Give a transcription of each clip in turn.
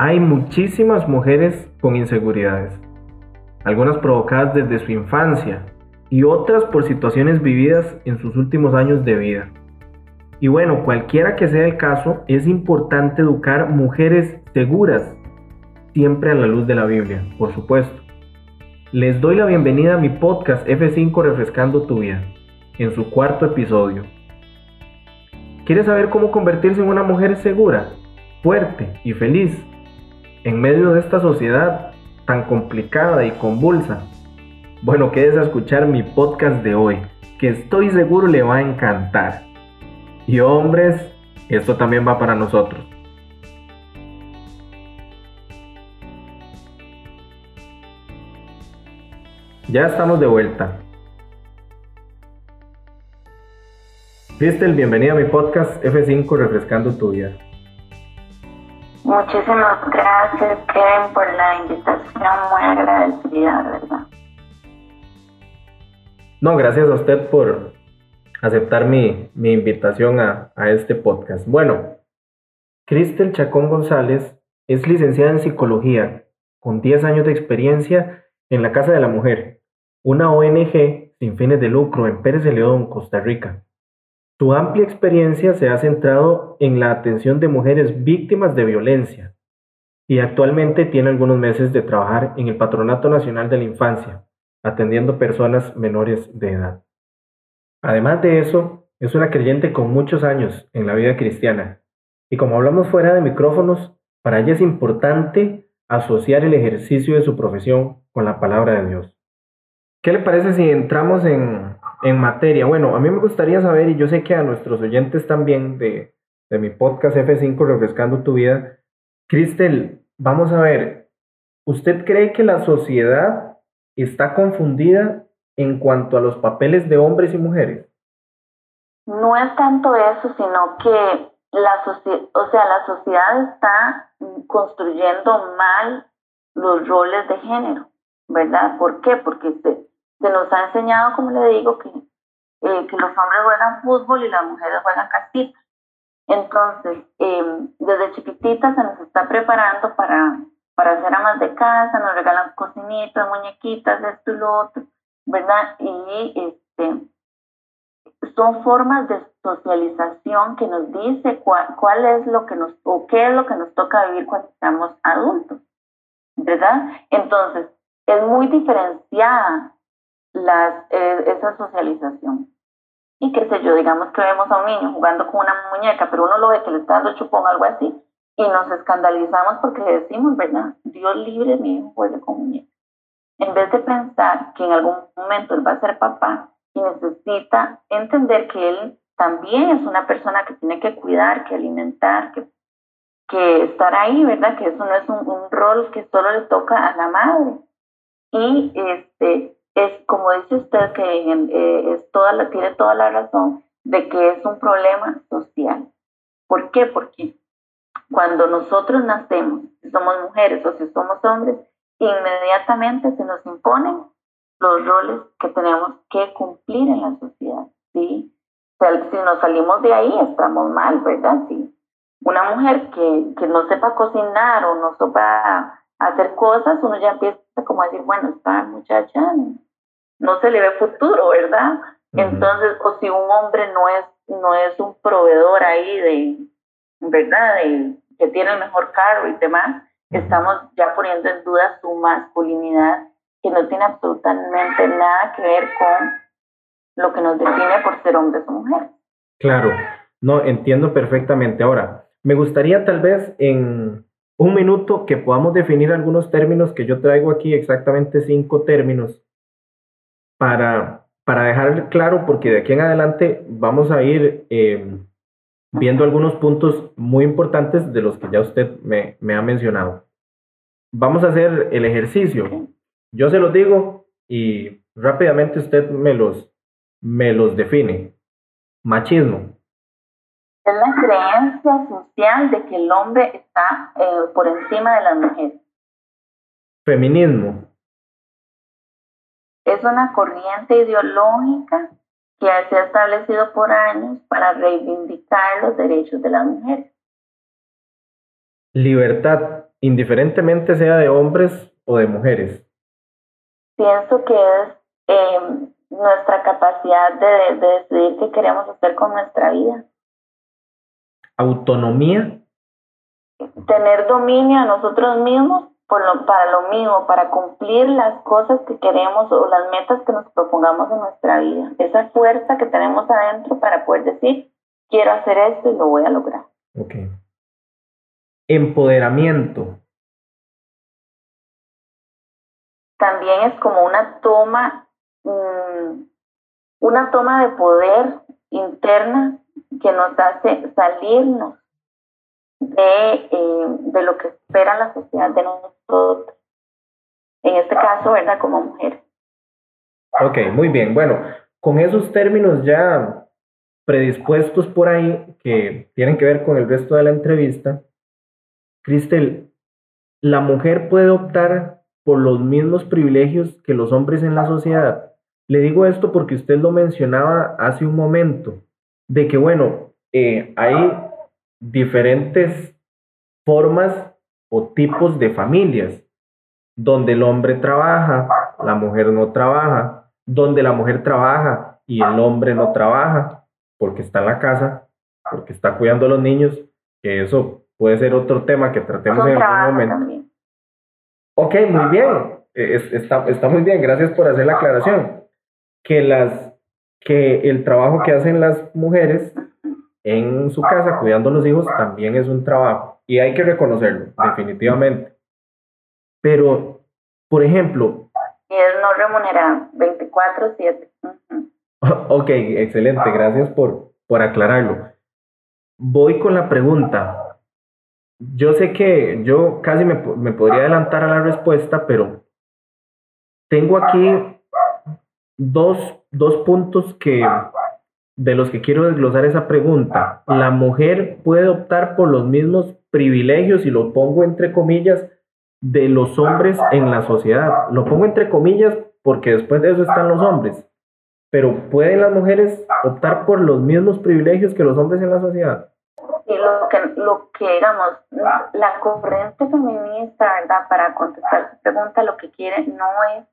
hay muchísimas mujeres con inseguridades, algunas provocadas desde su infancia y otras por situaciones vividas en sus últimos años de vida. Y bueno, cualquiera que sea el caso, es importante educar mujeres seguras, siempre a la luz de la Biblia, por supuesto. Les doy la bienvenida a mi podcast F5 Refrescando tu Vida, en su cuarto episodio. ¿Quieres saber cómo convertirse en una mujer segura, fuerte y feliz en medio de esta sociedad tan complicada y convulsa? Bueno, quédese a escuchar mi podcast de hoy, que estoy seguro le va a encantar. Y hombres, esto también va para nosotros. Ya estamos de vuelta. Cristel, bienvenida a mi podcast F5 Refrescando tu vida. Muchísimas gracias, Kevin, por la invitación. Muy agradecida, verdad. No, gracias a usted por aceptar mi, invitación a, a este podcast. Bueno, Cristel Chacón González es licenciada en psicología con 10 años de experiencia en la Casa de la Mujer, una ONG sin fines de lucro en Pérez de León, Costa Rica. Su amplia experiencia se ha centrado en la atención de mujeres víctimas de violencia y actualmente tiene algunos meses de trabajar en el Patronato Nacional de la Infancia, atendiendo personas menores de edad. Además de eso, es una creyente con muchos años en la vida cristiana y como hablamos fuera de micrófonos, para ella es importante asociar el ejercicio de su profesión con la palabra de Dios. ¿Qué le parece si entramos en, en materia. Bueno, a mí me gustaría saber, y yo sé que a nuestros oyentes también de, de mi podcast F5 Refrescando tu Vida, Cristel, vamos a ver, ¿usted cree que la sociedad está confundida en cuanto a los papeles de hombres y mujeres? No es tanto eso, sino que la, o sea, la sociedad está construyendo mal los roles de género, ¿verdad? ¿Por qué? Porque se nos ha enseñado, como le digo, que, eh, que los hombres juegan fútbol y las mujeres juegan castita. Entonces, em, desde chiquititas se nos está preparando para, para hacer amas de casa, nos regalan cocinitas, muñequitas, esto y lo otro, ¿verdad? Y este, son formas de socialización que nos dice cuál, cuál es lo que nos, o qué es lo que nos toca vivir cuando estamos adultos, ¿verdad? Entonces, es muy diferenciada las, eh, esa socialización. Y qué sé yo, digamos que vemos a un niño jugando con una muñeca, pero uno lo ve que le está dando chupón, algo así, y nos escandalizamos porque le decimos, ¿verdad? Dios libre, mi hijo juegue con muñeca. En vez de pensar que en algún momento él va a ser papá y necesita entender que él también es una persona que tiene que cuidar, que alimentar, que, que estar ahí, ¿verdad? Que eso no es un, un rol que solo le toca a la madre. Y este, es como dice usted que eh, es toda la, tiene toda la razón de que es un problema social. ¿Por qué? Porque cuando nosotros nacemos, si somos mujeres o si somos hombres, inmediatamente se nos imponen los roles que tenemos que cumplir en la sociedad, ¿sí? Si nos salimos de ahí, estamos mal, ¿verdad? Sí. Una mujer que, que no sepa cocinar o no sepa hacer cosas, uno ya empieza como a decir, bueno, esta muchacha no se le ve futuro, ¿verdad? Entonces, o si un hombre no es, no es un proveedor ahí de, ¿verdad? De, que tiene el mejor carro y demás, estamos ya poniendo en duda su masculinidad, que no tiene absolutamente nada que ver con lo que nos define por ser hombres o mujeres. Claro, no, entiendo perfectamente. Ahora, me gustaría tal vez en un minuto que podamos definir algunos términos que yo traigo aquí, exactamente cinco términos, para, para dejar claro, porque de aquí en adelante vamos a ir eh, viendo algunos puntos muy importantes de los que ya usted me, me ha mencionado. Vamos a hacer el ejercicio. Yo se los digo y rápidamente usted me los, me los define. Machismo. Es la creencia social de que el hombre está eh, por encima de la mujer. Feminismo es una corriente ideológica que se ha establecido por años para reivindicar los derechos de las mujeres. Libertad. indiferentemente sea de hombres o de mujeres? Pienso que es em, nuestra capacidad de, de decidir qué queremos hacer con nuestra vida. ¿Autonomía? Tener dominio a nosotros mismos por lo, para lo mismo, para cumplir las cosas que queremos o las metas que nos propongamos en nuestra vida. Esa fuerza que tenemos adentro para poder decir, quiero hacer esto y lo voy a lograr. Ok. Empoderamiento. También es como una toma, mm, una toma de poder interna que nos hace salirnos de, eh, de lo que espera la sociedad de nosotros. En este caso, ¿verdad? Como mujer. Ok, muy bien. Bueno, con esos términos ya predispuestos por ahí que tienen que ver con el resto de la entrevista, Cristel, ¿la mujer puede optar por los mismos privilegios que los hombres en la sociedad? Le digo esto porque usted lo mencionaba hace un momento, de que, bueno, eh, hay diferentes formas o tipos de familias, donde el hombre trabaja, la mujer no trabaja, donde la mujer trabaja y el hombre no trabaja, porque está en la casa, porque está cuidando a los niños, que eso puede ser otro tema que tratemos en algún momento. Ok, muy bien. Está, está muy bien, gracias por hacer la aclaración. Que, las, que el trabajo que hacen las mujeres en su casa cuidando a los hijos también es un trabajo y hay que reconocerlo, definitivamente. Pero, por ejemplo... Y es no remunerado, 24/7. Ok, excelente, gracias por, por aclararlo. Voy con la pregunta. Yo sé que yo casi me, me podría adelantar a la respuesta, pero tengo aquí dos, dos puntos que, de los que quiero desglosar esa pregunta. ¿La mujer puede optar por los mismos privilegios, y lo pongo entre comillas, de los hombres en la sociedad? Lo pongo entre comillas porque después de eso están los hombres. Pero ¿pueden las mujeres optar por los mismos privilegios que los hombres en la sociedad? Lo que, lo que digamos, la corriente feminista, ¿verdad? Para contestar su pregunta, lo que quiere no es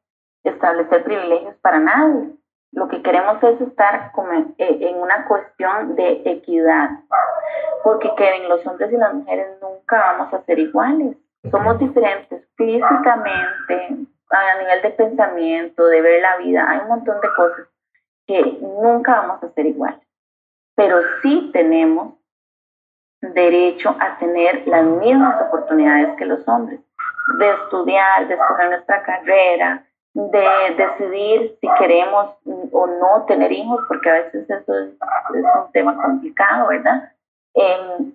establecer privilegios para nadie. Lo que queremos es estar como en, en una cuestión de equidad. Porque Kevin, los hombres y las mujeres nunca vamos a ser iguales. Somos diferentes físicamente, a nivel de pensamiento, de ver la vida. Hay un montón de cosas que nunca vamos a ser iguales, pero sí tenemos derecho a tener las mismas oportunidades que los hombres, de estudiar, de escoger nuestra carrera, de decidir si queremos o no tener hijos, porque a veces eso es, un tema complicado, ¿verdad? Em,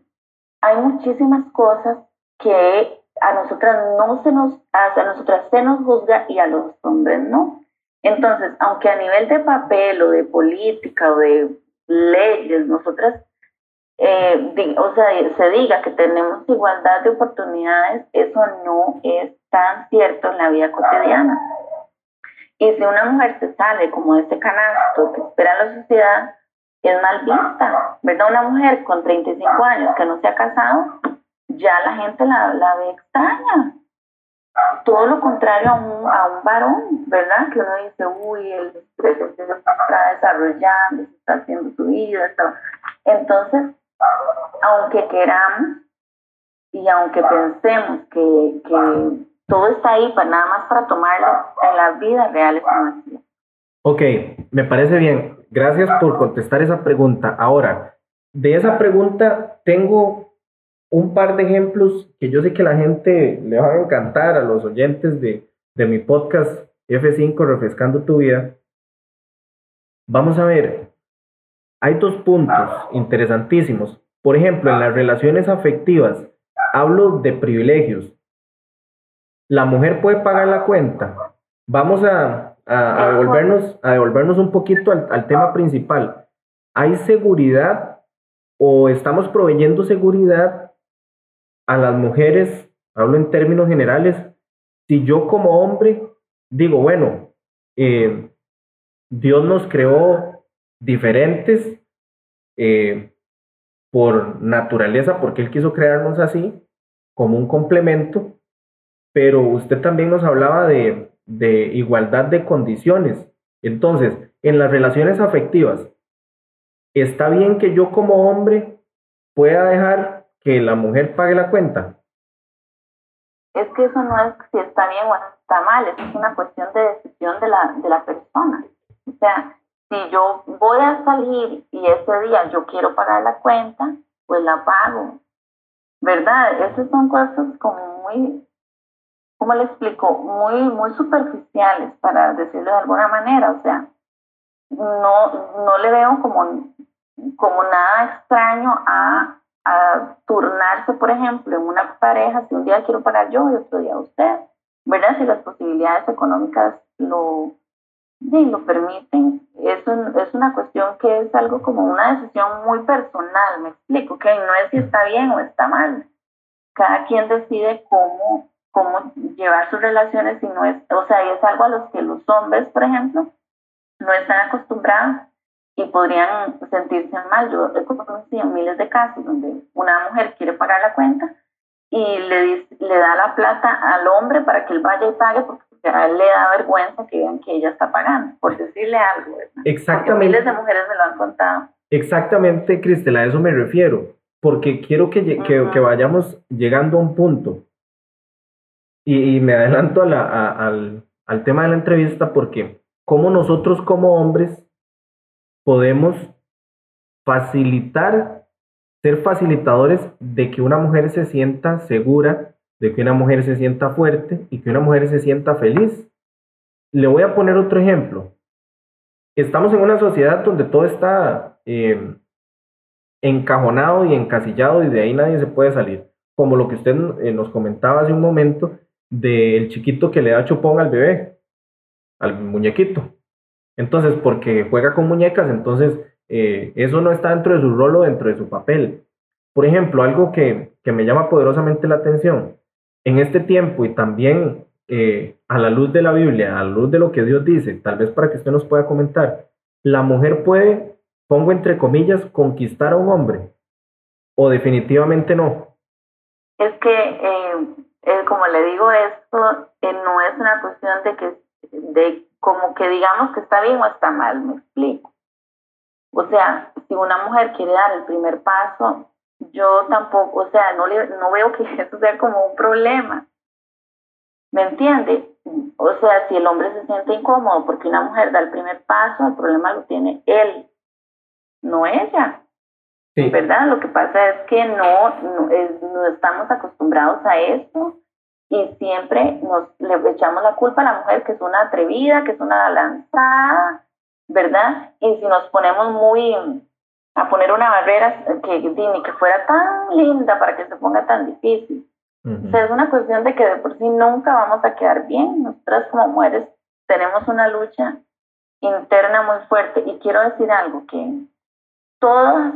hay muchísimas cosas que a nosotras no se nos, a nosotras se nos juzga y a los hombres no. Entonces, aunque a nivel de papel o de política o de leyes, nosotras, eh, o sea, se diga que tenemos igualdad de oportunidades, eso no es tan cierto en la vida cotidiana. Y si una mujer se sale como de ese canasto que espera la sociedad, es mal vista, ¿verdad? Una mujer con 35 años que no se ha casado, ya la gente la, la ve extraña todo lo contrario a un, a un varón, ¿verdad? Que uno dice, uy, él está desarrollando, está haciendo su vida. Entonces, aunque queramos y aunque pensemos que, que todo está ahí para nada más para tomarlo, en la vida real es. Ok, me parece bien. Gracias por contestar esa pregunta. Ahora, de esa pregunta tengo un par de ejemplos que yo sé que la gente le va a encantar a los oyentes de, de mi podcast F5 Refrescando tu vida. Vamos a ver, hay dos puntos interesantísimos. Por ejemplo, en las relaciones afectivas, hablo de privilegios. La mujer puede pagar la cuenta. Vamos a, a, devolvernos, a devolvernos un poquito al, al tema principal. ¿Hay seguridad o estamos proveyendo seguridad a las mujeres, hablo en términos generales, si yo como hombre digo, bueno, eh, Dios nos creó diferentes eh, por naturaleza, porque Él quiso crearnos así, como un complemento, pero usted también nos hablaba de, de igualdad de condiciones. Entonces, en las relaciones afectivas, ¿está bien que yo como hombre pueda dejar que la mujer pague la cuenta? Es que eso no es si está bien o está mal, eso es una cuestión de decisión de la, de la persona. O sea, si yo voy a salir y ese día yo quiero pagar la cuenta, pues la pago. ¿Verdad? Esas son cosas como muy, ¿cómo le explico? Muy, muy superficiales, para decirlo de alguna manera. O sea, no, no le veo como, como nada extraño a, a turnarse, por ejemplo, en una pareja, si un día quiero pagar yo y otro día usted, ¿verdad? Si las posibilidades económicas lo, sí, lo permiten, eso es una cuestión que es algo como una decisión muy personal, me explico, que no es si está bien o está mal. Cada quien decide cómo, cómo llevar sus relaciones y no es, o sea, y es algo a los que los hombres, por ejemplo, no están acostumbrados y podrían sentirse mal. Yo he conocido miles de casos donde una mujer quiere pagar la cuenta y le, le da la plata al hombre para que él vaya y pague porque a él le da vergüenza que vean que ella está pagando, por decirle algo. Exactamente. miles de mujeres me lo han contado. Exactamente, Cristela, a eso me refiero, porque quiero que, que, que vayamos llegando a un punto. Y, y me adelanto a la, al, al tema de la entrevista porque cómo nosotros como hombres podemos facilitar, ser facilitadores de que una mujer se sienta segura de que una mujer se sienta fuerte y que una mujer se sienta feliz. Le voy a poner otro ejemplo. Estamos en una sociedad donde todo está eh, encajonado y encasillado y de ahí nadie se puede salir. Como lo que usted eh, nos comentaba hace un momento del chiquito que le da chupón al bebé, al muñequito. Entonces, porque juega con muñecas, entonces eh, eso no está dentro de su rol o dentro de su papel. Por ejemplo, algo que, que me llama poderosamente la atención, en este tiempo y también eh, a la luz de la Biblia, a la luz de lo que Dios dice, tal vez para que usted nos pueda comentar, la mujer puede, pongo entre comillas, conquistar a un hombre o definitivamente no. Es que, eh, eh, como le digo, esto no es una cuestión de que, de como que digamos que está bien o está mal, me explico. O sea, si una mujer quiere dar el primer paso, yo tampoco, o sea, no, le, no veo que eso sea como un problema. ¿Me entiende? O sea, si el hombre se siente incómodo porque una mujer da el primer paso, el problema lo tiene él, no ella. ¿Verdad? Lo que pasa es que no, no, estamos acostumbrados a eso y siempre nos le echamos la culpa a la mujer que es una atrevida, que es una lanzada, ¿verdad? Y si nos ponemos muy a poner una barrera que ni que fuera tan linda para que se ponga tan difícil. O sea, es una cuestión de que de por sí nunca vamos a quedar bien. Nosotras como mujeres tenemos una lucha interna muy fuerte y quiero decir algo que todas,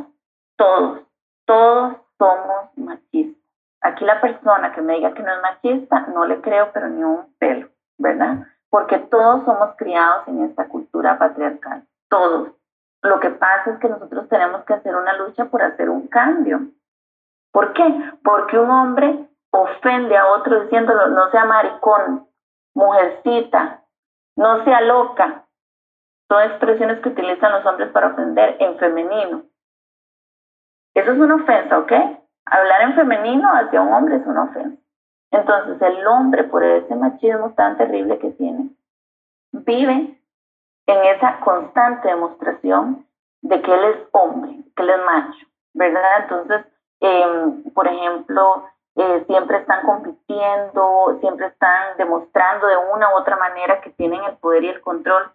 todos, todos somos machistas. Aquí la persona que me diga que no es machista, no le creo, pero ni un pelo, ¿verdad? Porque todos somos criados en esta cultura patriarcal, todos. Lo que pasa es que nosotros tenemos que hacer una lucha por hacer un cambio. ¿Por qué? Porque un hombre ofende a otro diciéndolo, no sea maricón, mujercita, no sea loca. Son expresiones que utilizan los hombres para ofender en femenino. Eso es una ofensa, ¿ok? Hablar en femenino hacia un hombre es una ofensa. Entonces el hombre, por ese machismo tan terrible que tiene, vive en esa constante demostración de que él es hombre, que él es macho, ¿verdad? Entonces, em, por ejemplo, eh, siempre están compitiendo, siempre están demostrando de una u otra manera que tienen el poder y el control.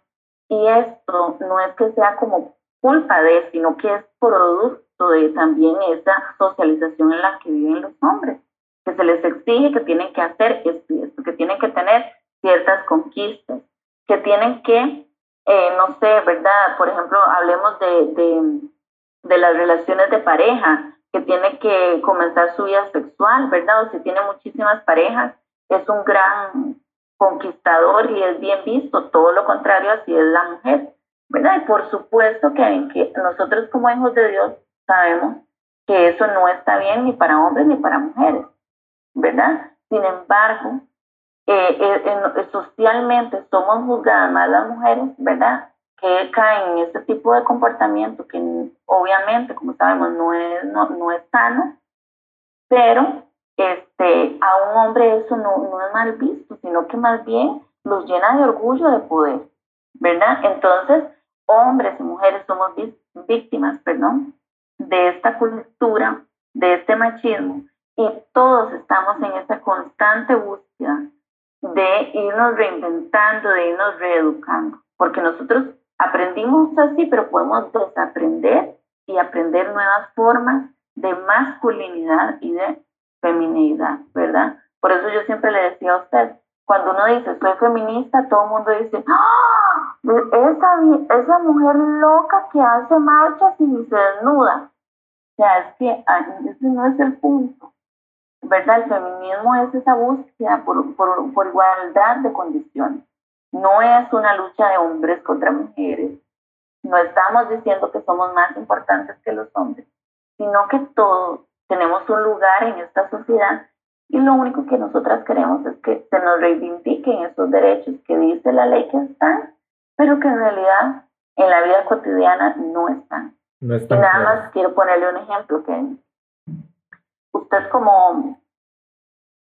Y esto no es que sea como culpa de, sino que es producto de también esa socialización en la que viven los hombres, que se les exige que tienen que hacer esto esto, que tienen que tener ciertas conquistas, que tienen que eh, no sé, ¿verdad? Por ejemplo, hablemos de, de, las relaciones de pareja, que tiene que comenzar su vida sexual, ¿verdad? O si tiene muchísimas parejas, es un gran conquistador y es bien visto, todo lo contrario así es la mujer, ¿verdad? Y por supuesto que, que nosotros como hijos de Dios sabemos que eso no está bien ni para hombres ni para mujeres, ¿verdad? Sin embargo, eh, eh, socialmente somos juzgadas más las mujeres, ¿verdad? Que caen en este tipo de comportamiento que obviamente, como sabemos, no es, no, no es sano, pero este, a un hombre eso no, no es mal visto, sino que más bien los llena de orgullo de poder, ¿verdad? Entonces, hombres y mujeres somos víctimas, perdón, de esta cultura, de este machismo, y todos estamos en esta constante búsqueda de irnos reinventando, de irnos reeducando, porque nosotros aprendimos así, pero podemos desaprender y aprender nuevas formas de masculinidad y de feminidad, ¿verdad? Por eso yo siempre le decía a usted, cuando uno dice soy feminista, todo el mundo dice, ¡Ah! Esa, esa mujer loca que hace marchas y se desnuda. O sea, es que ese no es el punto. ¿Verdad? El feminismo es esa búsqueda por, por, por igualdad de condiciones. No es una lucha de hombres contra mujeres. No estamos diciendo que somos más importantes que los hombres, sino que todos tenemos un lugar en esta sociedad y lo único que nosotras queremos es que se nos reivindiquen esos derechos que dice la ley que están, pero que en realidad en la vida cotidiana no están. No están y nada más quiero ponerle un ejemplo que usted como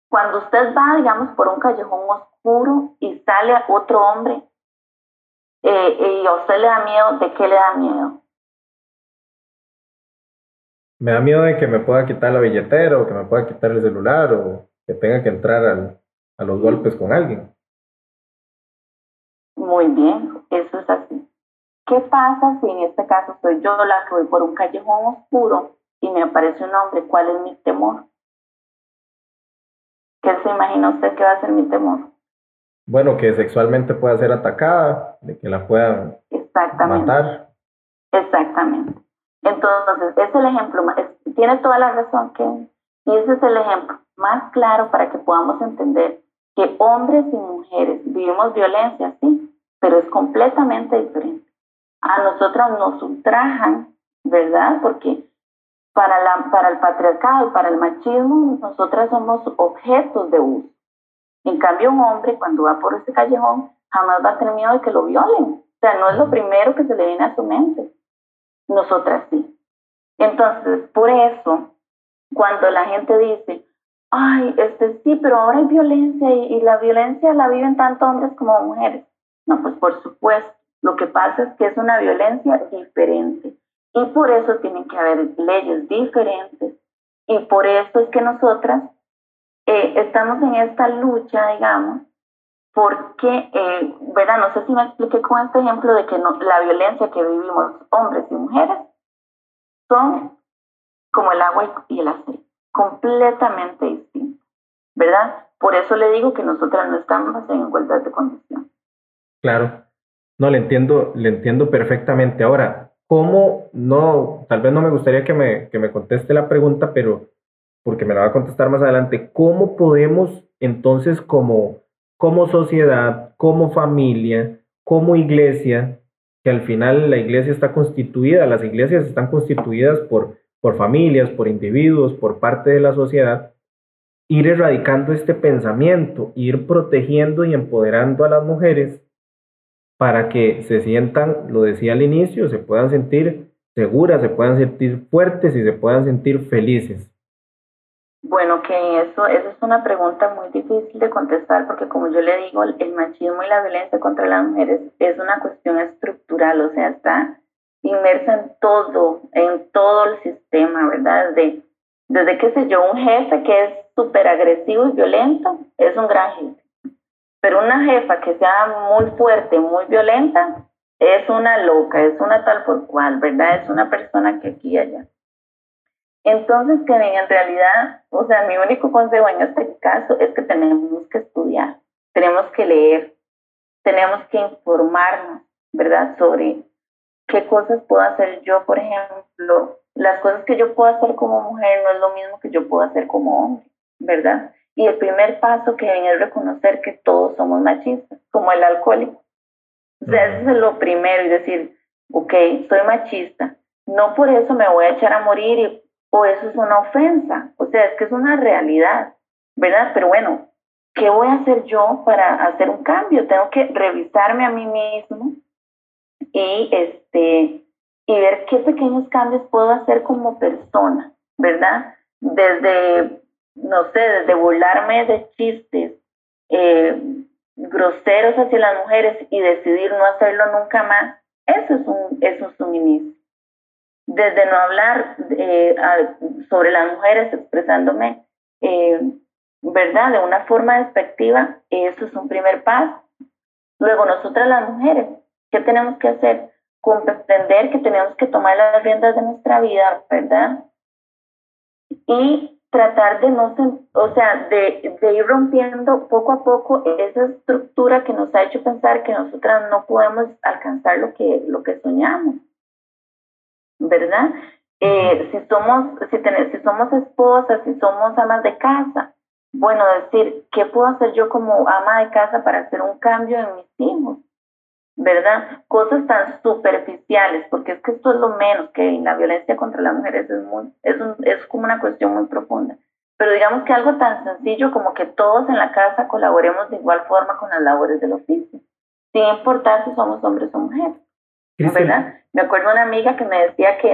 cuando usted va, digamos, por un callejón oscuro y sale a otro hombre eh, y a usted le da miedo, ¿de qué le da miedo? Me da miedo de que me pueda quitar la billetera o que me pueda quitar el celular o que tenga que entrar al, a los golpes con alguien. Muy bien, eso es así. ¿Qué pasa si en este caso soy yo la que voy por un callejón oscuro y me aparece un hombre? ¿Cuál es mi temor? ¿Qué se imagina usted que va a ser mi temor? Bueno, que sexualmente pueda ser atacada, de que la puedan matar. Exactamente. Entonces, es el ejemplo, tiene toda la razón que, y ese es el ejemplo más claro para que podamos entender que hombres y mujeres vivimos violencia, sí, pero es completamente diferente. A nosotras nos ultrajan, ¿verdad? Porque para, la, para el patriarcado y para el machismo, nosotras somos objetos de uso. En cambio, un hombre cuando va por ese callejón jamás va a tener miedo de que lo violen. O sea, no es lo primero que se le viene a su mente nosotras sí. Entonces, por eso, cuando la gente dice, ay, este sí, pero ahora hay violencia y, la violencia la viven tanto hombres como mujeres. No, pues por supuesto, lo que pasa es que es una violencia diferente y por eso tienen que haber leyes diferentes y por eso es que nosotras eh, estamos en esta lucha, digamos, porque, eh, ¿verdad? No sé si me expliqué con este ejemplo de que la violencia que vivimos hombres y mujeres son como el agua y el aceite, completamente distintos, ¿verdad? Por eso le digo que nosotras no estamos en igualdad de condición. Claro, no, le entiendo, le entiendo perfectamente. Ahora, ¿cómo no? Tal vez no me gustaría que me, que me conteste la pregunta, pero porque me la va a contestar más adelante, ¿cómo podemos entonces como como sociedad, como familia, como iglesia, que al final la iglesia está constituida, las iglesias están constituidas por, por familias, por individuos, por parte de la sociedad, ir erradicando este pensamiento, ir protegiendo y empoderando a las mujeres para que se sientan, lo decía al inicio, se puedan sentir seguras, se puedan sentir fuertes y se puedan sentir felices. Bueno, que eso, eso es una pregunta muy difícil de contestar porque como yo le digo, el machismo y la violencia contra las mujeres es una cuestión estructural, o sea, está inmersa en todo, en todo el sistema, ¿verdad? Desde, desde qué sé yo, un jefe que es súper agresivo y violento es un gran jefe, pero una jefa que sea muy fuerte, muy violenta, es una loca, es una tal por cual, ¿verdad? Es una persona que aquí y allá. Entonces, que en realidad, o sea, mi único consejo en este caso es que tenemos que estudiar, tenemos que leer, tenemos que informarnos, ¿verdad? Sobre qué cosas puedo hacer yo, por ejemplo, las cosas que yo puedo hacer como mujer no es lo mismo que yo puedo hacer como hombre, ¿verdad? Y el primer paso que viene es reconocer que todos somos machistas, como el alcohólico. O sea, eso es lo primero y decir, ok, soy machista, no por eso me voy a echar a morir y o eso es una ofensa. O sea, es que es una realidad. ¿verdad? Pero bueno, ¿qué voy a hacer yo para hacer un cambio? Tengo que revisarme a mí mismo y, este, y ver qué pequeños cambios puedo hacer como persona, ¿verdad? Desde, no sé, desde burlarme de chistes eh, groseros hacia las mujeres y decidir no hacerlo nunca más, eso es un, es un suministro. Desde no hablar eh, sobre las mujeres expresándome eh, ¿verdad? De una forma despectiva, eso es un primer paso. Luego, nosotras las mujeres, ¿qué tenemos que hacer? Comprender que tenemos que tomar las riendas de nuestra vida, ¿verdad? Y tratar de no, o sea, de, de ir rompiendo poco a poco esa estructura que nos ha hecho pensar que nosotras no podemos alcanzar lo que, lo que soñamos, ¿verdad? Eh, si somos, si, si somos esposas, si somos amas de casa, bueno, decir, ¿qué puedo hacer yo como ama de casa para hacer un cambio en mis hijos? ¿Verdad? Cosas tan superficiales, porque es que esto es lo menos que la violencia contra las mujeres es, muy, es, es como una cuestión muy profunda. Pero digamos que algo tan sencillo como que todos en la casa colaboremos de igual forma con las labores del oficio, sin importar si somos hombres o mujeres. ¿Verdad? Me acuerdo una amiga que me decía que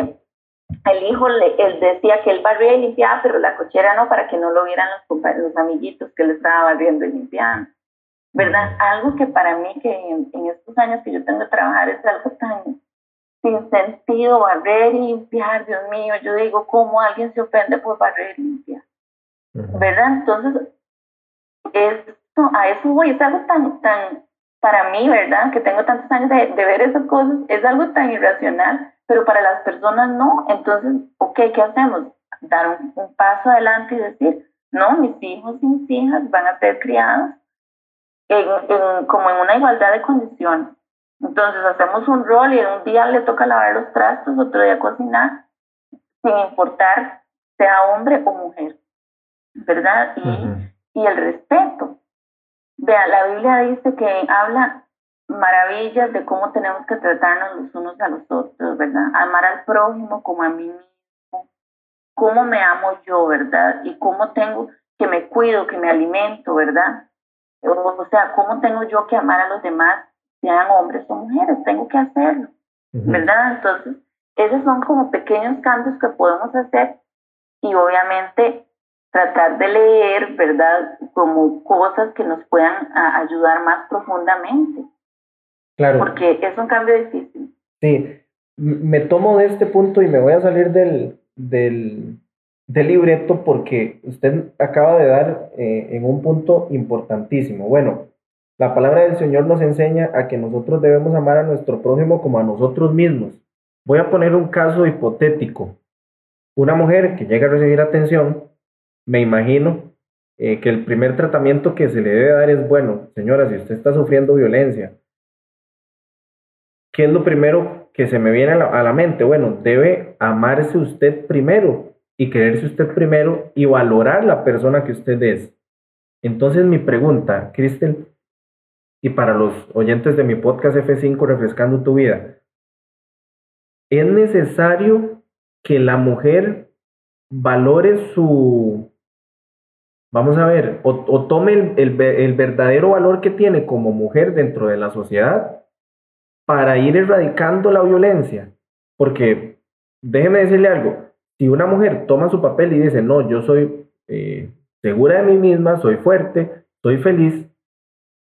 el hijo le, él decía que él barría y limpiaba, pero la cochera no, para que no lo vieran los, los amiguitos que le estaba barriendo y limpiando. ¿Verdad? Algo que para mí, que en, estos años que yo tengo que trabajar, es algo tan sin sentido, barrer y limpiar, Dios mío, yo digo, ¿cómo alguien se ofende por barrer y limpiar? ¿Verdad? Entonces, esto, a eso voy, es algo tan, tan, para mí, ¿verdad? Que tengo tantos años de, de ver esas cosas, es algo tan irracional pero para las personas no. Entonces, ok, ¿qué hacemos? Dar un, paso adelante y decir, no, mis hijos y mis hijas van a ser criados en, como en una igualdad de condiciones. Entonces hacemos un rol y un día le toca lavar los trastos, otro día cocinar, sin importar sea hombre o mujer, ¿verdad? Y, y el respeto. Vea, la Biblia dice que habla maravillas de cómo tenemos que tratarnos los unos a los otros, ¿verdad? Amar al prójimo como a mí mismo, cómo me amo yo, ¿verdad? Y cómo tengo que me cuido, que me alimento, ¿verdad? O sea, cómo tengo yo que amar a los demás, sean hombres o mujeres, tengo que hacerlo, ¿verdad? Entonces, esos son como pequeños cambios que podemos hacer y obviamente tratar de leer, ¿verdad? Como cosas que nos puedan ayudar más profundamente. Claro. Porque es un cambio difícil. Sí, me tomo de este punto y me voy a salir del, del, del libreto porque usted acaba de dar eh, en un punto importantísimo. Bueno, la palabra del Señor nos enseña a que nosotros debemos amar a nuestro prójimo como a nosotros mismos. Voy a poner un caso hipotético. Una mujer que llega a recibir atención, me imagino eh, que el primer tratamiento que se le debe dar es, bueno, señora, si usted está sufriendo violencia, ¿qué es lo primero que se me viene a la, mente? Bueno, debe amarse usted primero y quererse usted primero y valorar la persona que usted es. Entonces mi pregunta, Cristel, y para los oyentes de mi podcast F5 Refrescando tu vida, ¿es necesario que la mujer valore su, vamos a ver, o, tome el verdadero valor que tiene como mujer dentro de la sociedad? para ir erradicando la violencia. Porque déjeme decirle algo, si una mujer toma su papel y dice, no, yo soy eh, segura de mí misma, soy fuerte, soy feliz,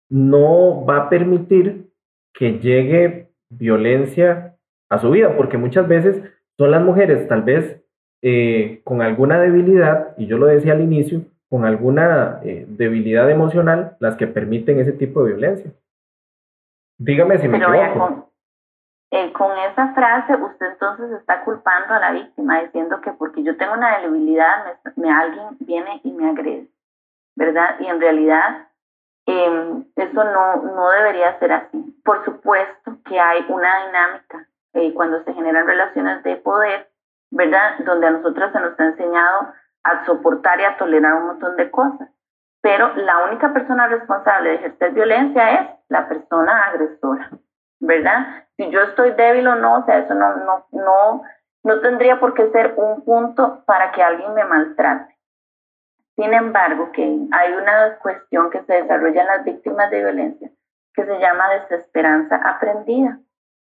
no va a permitir que llegue violencia a su vida, porque muchas veces son las mujeres tal vez eh, con alguna debilidad, y yo lo decía al inicio, con alguna eh, debilidad emocional las que permiten ese tipo de violencia. Dígame si me equivoco. Eh, con esa frase usted entonces está culpando a la víctima diciendo que porque yo tengo una debilidad me, alguien viene y me agrede, ¿verdad? Y en realidad em, eso no, no debería ser así. Por supuesto que hay una dinámica eh, cuando se generan relaciones de poder, ¿verdad? Donde a nosotros se nos ha enseñado a soportar y a tolerar un montón de cosas pero la única persona responsable de ejercer violencia es la persona agresora, ¿verdad? Si yo estoy débil o no, o sea, eso no, no, no, no tendría por qué ser un punto para que alguien me maltrate. Sin embargo, que hay una cuestión que se desarrolla en las víctimas de violencia que se llama desesperanza aprendida.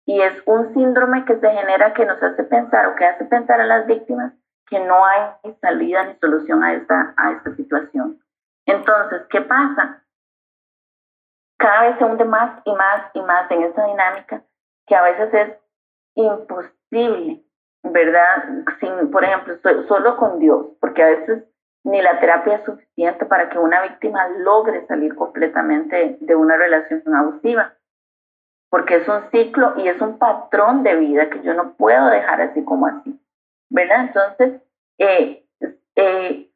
Y es un síndrome que se genera que nos hace pensar o que hace pensar a las víctimas que no hay salida ni solución a esta, a esta situación. Entonces, ¿qué pasa? Cada vez se hunde más y más y más en esta dinámica que a veces es imposible, ¿verdad? Sin, por ejemplo, solo con Dios, porque a veces ni la terapia es suficiente para que una víctima logre salir completamente de una relación abusiva, porque es un ciclo y es un patrón de vida que yo no puedo dejar así como así, ¿verdad? Entonces, eh, eh,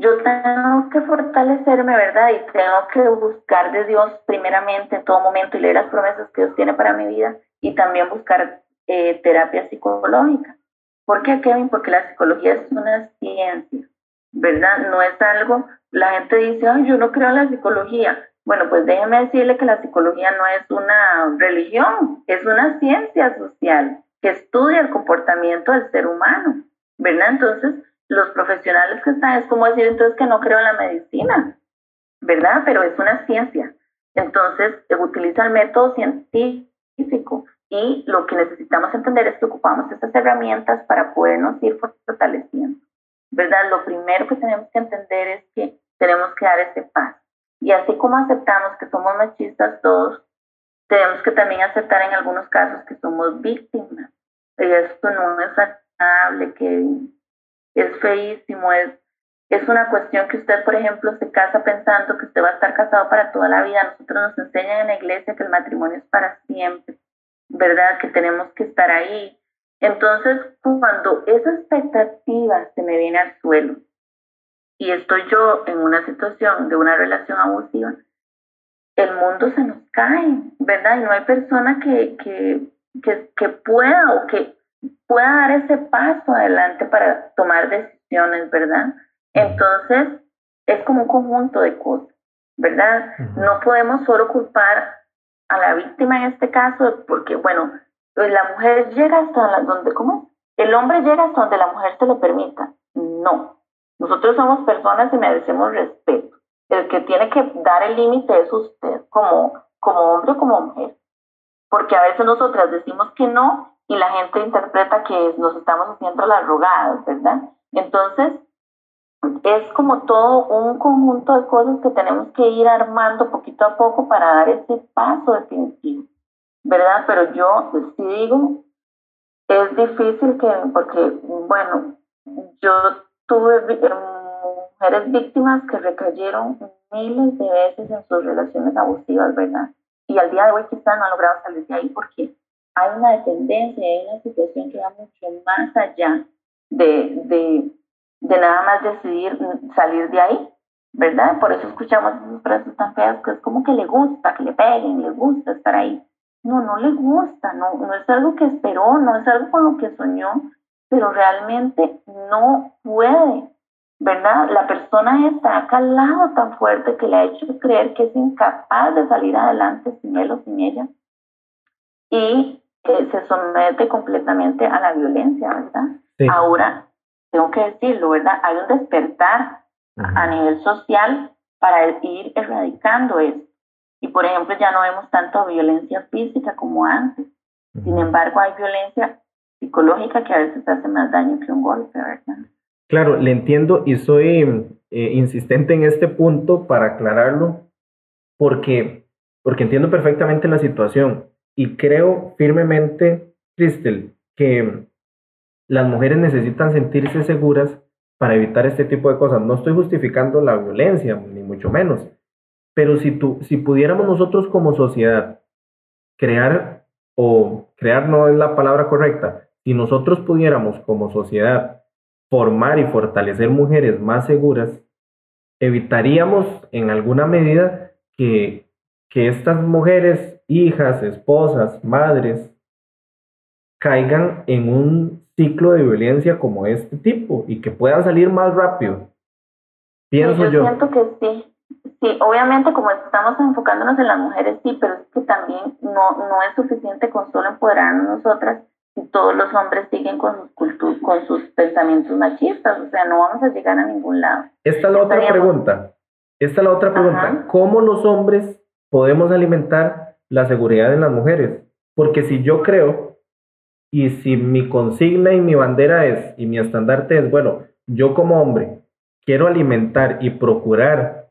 yo tengo que fortalecerme, ¿verdad? Y tengo que buscar de Dios primeramente en todo momento y leer las promesas que Dios tiene para mi vida y también buscar eh, terapia psicológica. ¿Por qué, Kevin? Porque la psicología es una ciencia ¿verdad? No es algo, la gente dice, ay, yo no creo en la psicología. Bueno, pues déjeme decirle que la psicología no es una religión, es una ciencia social que estudia el comportamiento del ser humano, ¿verdad? Entonces, los profesionales que están, es como decir entonces que no creo en la medicina, ¿verdad? Pero es una ciencia. Entonces, utiliza el método científico y lo que necesitamos entender es que ocupamos estas herramientas para podernos ir fortaleciendo. ¿verdad? Lo primero que tenemos que entender es que tenemos que dar ese paso. Y así como aceptamos que somos machistas todos, tenemos que también aceptar en algunos casos que somos víctimas. Y esto no es agradable, que es feísimo, es, es una cuestión que usted, por ejemplo, se casa pensando que usted va a estar casado para toda la vida. Nosotros nos enseñan en la iglesia que el matrimonio es para siempre, ¿verdad? Que tenemos que estar ahí, entonces, cuando esa expectativa se me viene al suelo y estoy yo en una situación de una relación abusiva, el mundo se nos cae, ¿verdad? Y no hay persona que, que, que, pueda o que pueda dar ese paso adelante para tomar decisiones, ¿verdad? Entonces, es como un conjunto de cosas, ¿verdad? No podemos solo culpar a la víctima en este caso, porque, bueno, pues la mujer llega hasta donde, ¿cómo es? El hombre llega hasta donde la mujer se lo permita. No. Nosotros somos personas y merecemos respeto. El que tiene que dar el límite es usted, como, como hombre o como mujer. Porque a veces nosotras decimos que no y la gente interpreta que nos estamos haciendo las rogadas, ¿verdad? Entonces, es como todo un conjunto de cosas que tenemos que ir armando poquito a poco para dar ese paso definitivo. ¿verdad? Pero yo sí digo, es difícil que, porque, bueno, yo tuve mujeres víctimas que recayeron miles de veces en sus relaciones abusivas, ¿verdad? Y al día de hoy quizás no han logrado salir de ahí porque hay una dependencia, hay una situación que va mucho más allá de, de, de nada más decidir salir de ahí, ¿verdad? Por eso escuchamos esos frases tan feas que es como que le gusta, que le peguen, le gusta estar ahí no, no le gusta, no, no es algo que esperó, no es algo con lo que soñó, pero realmente no puede, ¿verdad? La persona está calado tan fuerte que le ha hecho creer que es incapaz de salir adelante sin él o sin ella y se somete completamente a la violencia, ¿verdad? Ahora, tengo que decirlo, ¿verdad? Hay un despertar a nivel social para ir erradicando esto. Y por ejemplo, ya no vemos tanto violencia física como antes. Sin embargo, hay violencia psicológica que a veces hace más daño que un golpe, ¿verdad? Claro, le entiendo y soy eh, insistente en este punto para aclararlo, porque, porque entiendo perfectamente la situación y creo firmemente, Cristel, que las mujeres necesitan sentirse seguras para evitar este tipo de cosas. No estoy justificando la violencia, ni mucho menos, pero si, tú, si pudiéramos nosotros como sociedad crear, o crear no es la palabra correcta, si nosotros pudiéramos como sociedad formar y fortalecer mujeres más seguras, evitaríamos en alguna medida que, que estas mujeres, hijas, esposas, madres, caigan en un ciclo de violencia como este tipo y que puedan salir más rápido. Pienso yo. Yo siento que sí. Sí, obviamente como estamos enfocándonos en las mujeres, sí, pero es que también no, no es suficiente con solo empoderarnos nosotras, si todos los hombres siguen con sus, con sus pensamientos machistas, o sea, no vamos a llegar a ningún lado. Esta es la otra pregunta. Esta es la otra pregunta. ¿Cómo los hombres podemos alimentar la seguridad en las mujeres? Porque si yo creo y si mi consigna y mi bandera es y mi estandarte es, bueno, yo como hombre quiero alimentar y procurar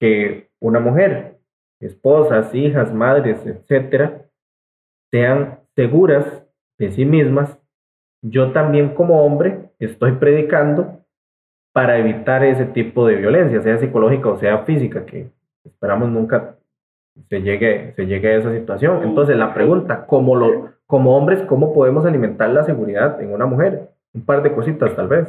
que una mujer, esposas, hijas, madres, etcétera, sean seguras de sí mismas, yo también como hombre estoy predicando para evitar ese tipo de violencia, sea psicológica o sea física, que esperamos nunca se llegue, se llegue a esa situación. Entonces, la pregunta, como, lo, como hombres, ¿cómo podemos alimentar la seguridad en una mujer? Un par de cositas, tal vez.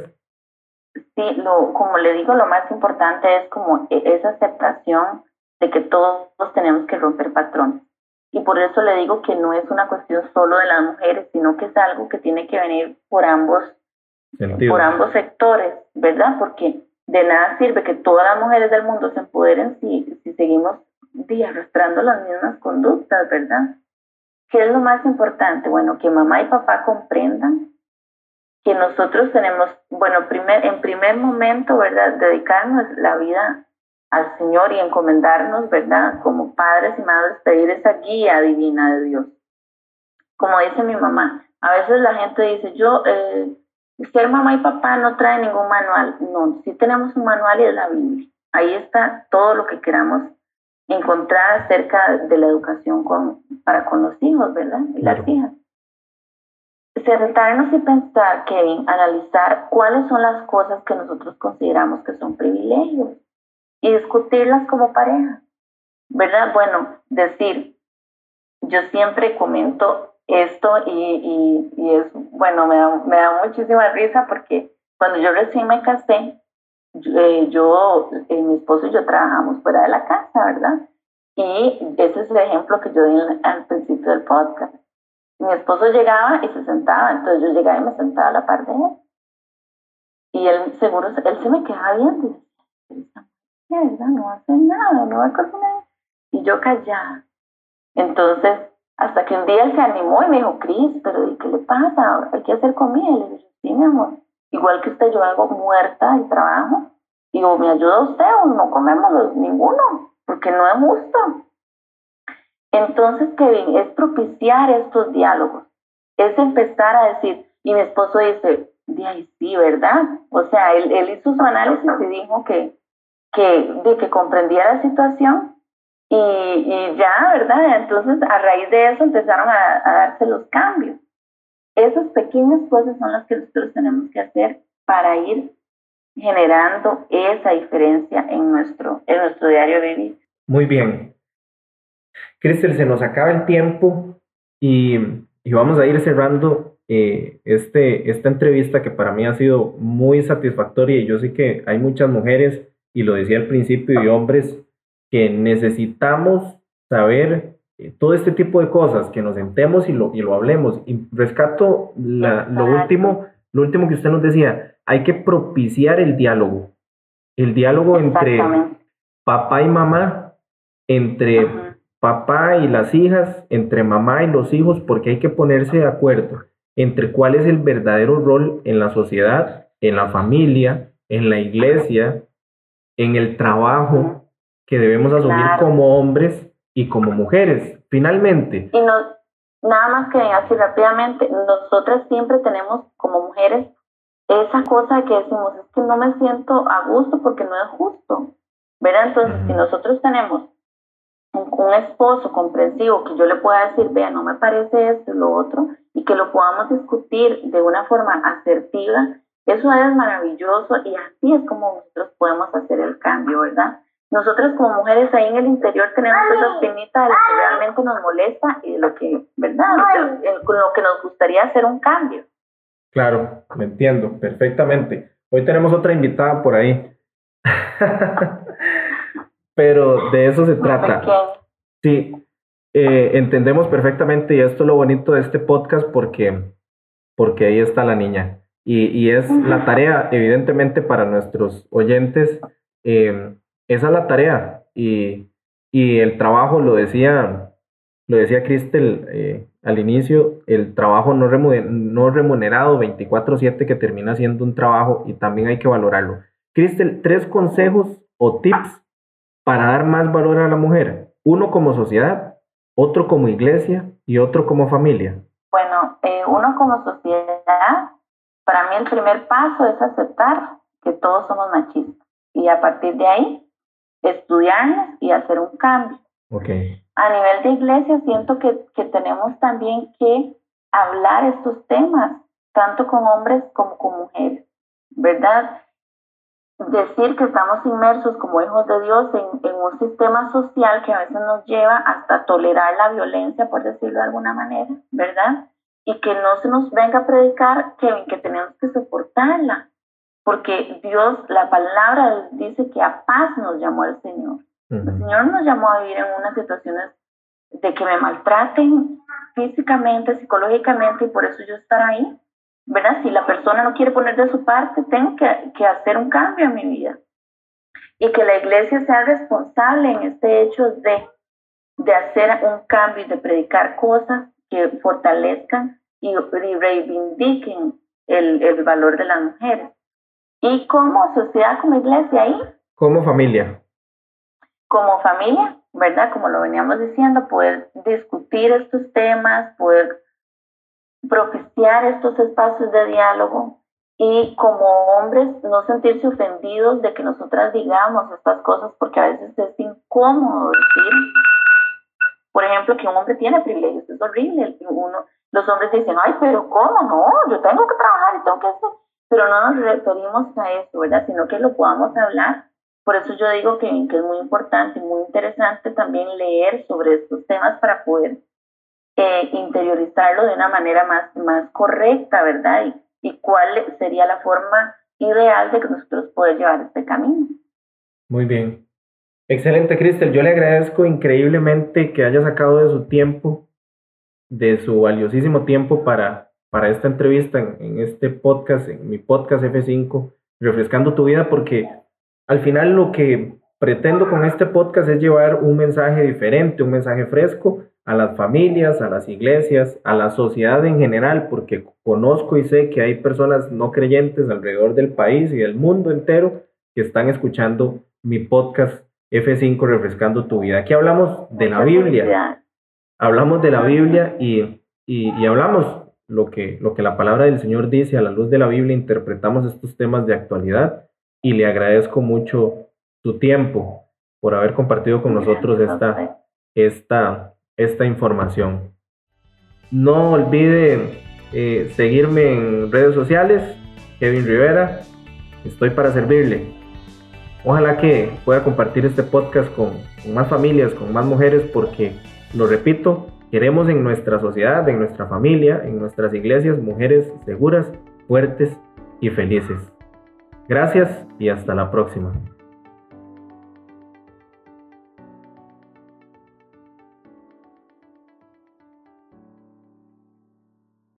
Sí, lo, como le digo, lo más importante es como e, esa aceptación de que todos tenemos que romper patrones. Y por eso le digo que no es una cuestión solo de las mujeres, sino que es algo que tiene que venir por ambos, por ambos sectores, ¿verdad? Porque de nada sirve que todas las mujeres del mundo se empoderen si, si seguimos arrastrando las mismas conductas, ¿verdad? ¿Qué es lo más importante? Bueno, que mamá y papá comprendan que nosotros tenemos, bueno, primer, en primer momento, ¿verdad? Dedicarnos la vida al Señor y encomendarnos, ¿verdad? Como padres y madres, pedir esa guía divina de Dios. Como dice mi mamá, a veces la gente dice, yo, eh, ser mamá y papá no trae ningún manual. No, sí tenemos un manual y es la Biblia. Ahí está todo lo que queramos encontrar acerca de la educación con, para con los hijos, ¿verdad? Y las hijas. Sentarnos y pensar, Kevin, analizar cuáles son las cosas que nosotros consideramos que son privilegios y discutirlas como pareja, ¿verdad? Bueno, decir, yo siempre comento esto y, y, es, bueno, me da, me da muchísima risa porque cuando yo recién me casé, eh, yo, eh, mi esposo y yo trabajamos fuera de la casa, ¿verdad? Y ese es el ejemplo que yo di al principio del podcast. Mi esposo llegaba y se sentaba, entonces yo llegaba y me sentaba a la par de él. Y él seguro, él se me quedaba viendo no hace nada, no va a cocinar. Y yo callada. Entonces, hasta que un día él se animó y me dijo, Cris, pero ¿qué le pasa? Hay que hacer comida. Y le dije, sí, mi amor. Igual que usted, yo hago muerta y trabajo. Y o me ayuda usted o no comemos ninguno, porque no es justo. Entonces, Kevin, es propiciar estos diálogos. Es empezar a decir, y mi esposo dice, de ahí sí, ¿verdad? O sea, él, él hizo su análisis y dijo que, que, de que comprendía la situación y, y, ya, ¿verdad? Entonces, a raíz de eso empezaron a, darse los cambios. Esas pequeñas cosas son las que nosotros tenemos que hacer para ir generando esa diferencia en nuestro, en nuestro diario vivir. Muy bien. Cristel, se nos acaba el tiempo y, y vamos a ir cerrando eh, este, esta entrevista que para mí ha sido muy satisfactoria y yo sé que hay muchas mujeres y lo decía al principio, y hombres que necesitamos saber todo este tipo de cosas, que nos sentemos y lo, y lo hablemos. Y rescato lo, último, lo último que usted nos decía, hay que propiciar el diálogo, el diálogo entre papá y mamá, entre papá y las hijas, entre mamá y los hijos, porque hay que ponerse de acuerdo entre cuál es el verdadero rol en la sociedad, en la familia, en la iglesia, en el trabajo que debemos asumir como hombres y como mujeres. Finalmente. Y nada más que así rápidamente, nosotras siempre tenemos como mujeres esa cosa que decimos, es que no me siento a gusto porque no es justo. ¿Verdad? Entonces, si nosotros tenemos un, un, esposo comprensivo que yo le pueda decir, vea, no me parece esto y lo otro, y que lo podamos discutir de una forma asertiva, eso es maravilloso y así es como nosotros podemos hacer el cambio, ¿verdad? Nosotros como mujeres ahí en el interior tenemos esa espinita de lo que realmente nos molesta y de lo que, ¿verdad? Con lo que nos gustaría hacer un cambio. Claro, me entiendo perfectamente. Hoy tenemos otra invitada por ahí. Pero de eso se trata. Sí, eh, entendemos perfectamente y esto es lo bonito de este podcast porque, porque ahí está la niña. Y, es la tarea, evidentemente, para nuestros oyentes, eh, esa es la tarea. Y, y el trabajo, lo decía lo decía Cristel eh, al inicio, el trabajo no, no remunerado 24/7 que termina siendo un trabajo y también hay que valorarlo. Cristel, tres consejos o tips para dar más valor a la mujer. Uno como sociedad, otro como iglesia y otro como familia. Bueno, eh, uno como sociedad, para mí el primer paso es aceptar que todos somos machistas y a partir de ahí estudiarnos y hacer un cambio. Okay. A nivel de iglesia siento que, que tenemos también que hablar estos temas, tanto con hombres como con mujeres, ¿verdad? Decir que estamos inmersos como hijos de Dios en, en, un sistema social que a veces nos lleva hasta tolerar la violencia, por decirlo de alguna manera, ¿verdad? Y que no se nos venga a predicar que, que tenemos que soportarla, porque Dios, la palabra dice que a paz nos llamó el Señor. El Señor nos llamó a vivir en unas situaciones de que me maltraten físicamente, psicológicamente, y por eso yo estar ahí, ¿verdad? Si la persona no quiere poner de su parte, tengo que, que hacer un cambio en mi vida. Y que la iglesia sea responsable en este hecho de, de hacer un cambio y de predicar cosas que fortalezcan y, reivindiquen el, el valor de las mujeres. Y como sociedad, como iglesia ahí. Como familia. Como familia, ¿verdad? Como lo veníamos diciendo, poder discutir estos temas, poder propiciar estos espacios de diálogo y como hombres no sentirse ofendidos de que nosotras digamos estas cosas porque a veces es incómodo decir, por ejemplo, que un hombre tiene privilegios, es horrible. Uno, los hombres dicen, ay, pero ¿cómo? No, yo tengo que trabajar y tengo que hacer pero no nos referimos a eso, ¿verdad? Sino que lo podamos hablar. Por eso yo digo que, es muy importante y muy interesante también leer sobre estos temas para poder eh, interiorizarlo de una manera más, más correcta, ¿verdad? Y, y cuál sería la forma ideal de que nosotros poder llevar este camino. Muy bien. Excelente, Cristel. Yo le agradezco increíblemente que haya sacado de su tiempo, de su valiosísimo tiempo para para esta entrevista en, este podcast, en mi podcast F5, Refrescando tu vida, porque al final lo que pretendo con este podcast es llevar un mensaje diferente, un mensaje fresco a las familias, a las iglesias, a la sociedad en general, porque conozco y sé que hay personas no creyentes alrededor del país y del mundo entero que están escuchando mi podcast F5 Refrescando tu vida. Aquí hablamos de la Biblia. Hablamos de la Biblia y, y hablamos lo que, lo que la palabra del Señor dice a la luz de la Biblia, interpretamos estos temas de actualidad y le agradezco mucho tu tiempo por haber compartido con nosotros esta, esta, esta información. No olvide eh, seguirme en redes sociales, Kevin Rivera, estoy para servirle. Ojalá que pueda compartir este podcast con, con más familias, con más mujeres, porque, lo repito, Queremos en nuestra sociedad, en nuestra familia, en nuestras iglesias, mujeres seguras, fuertes y felices. Gracias y hasta la próxima.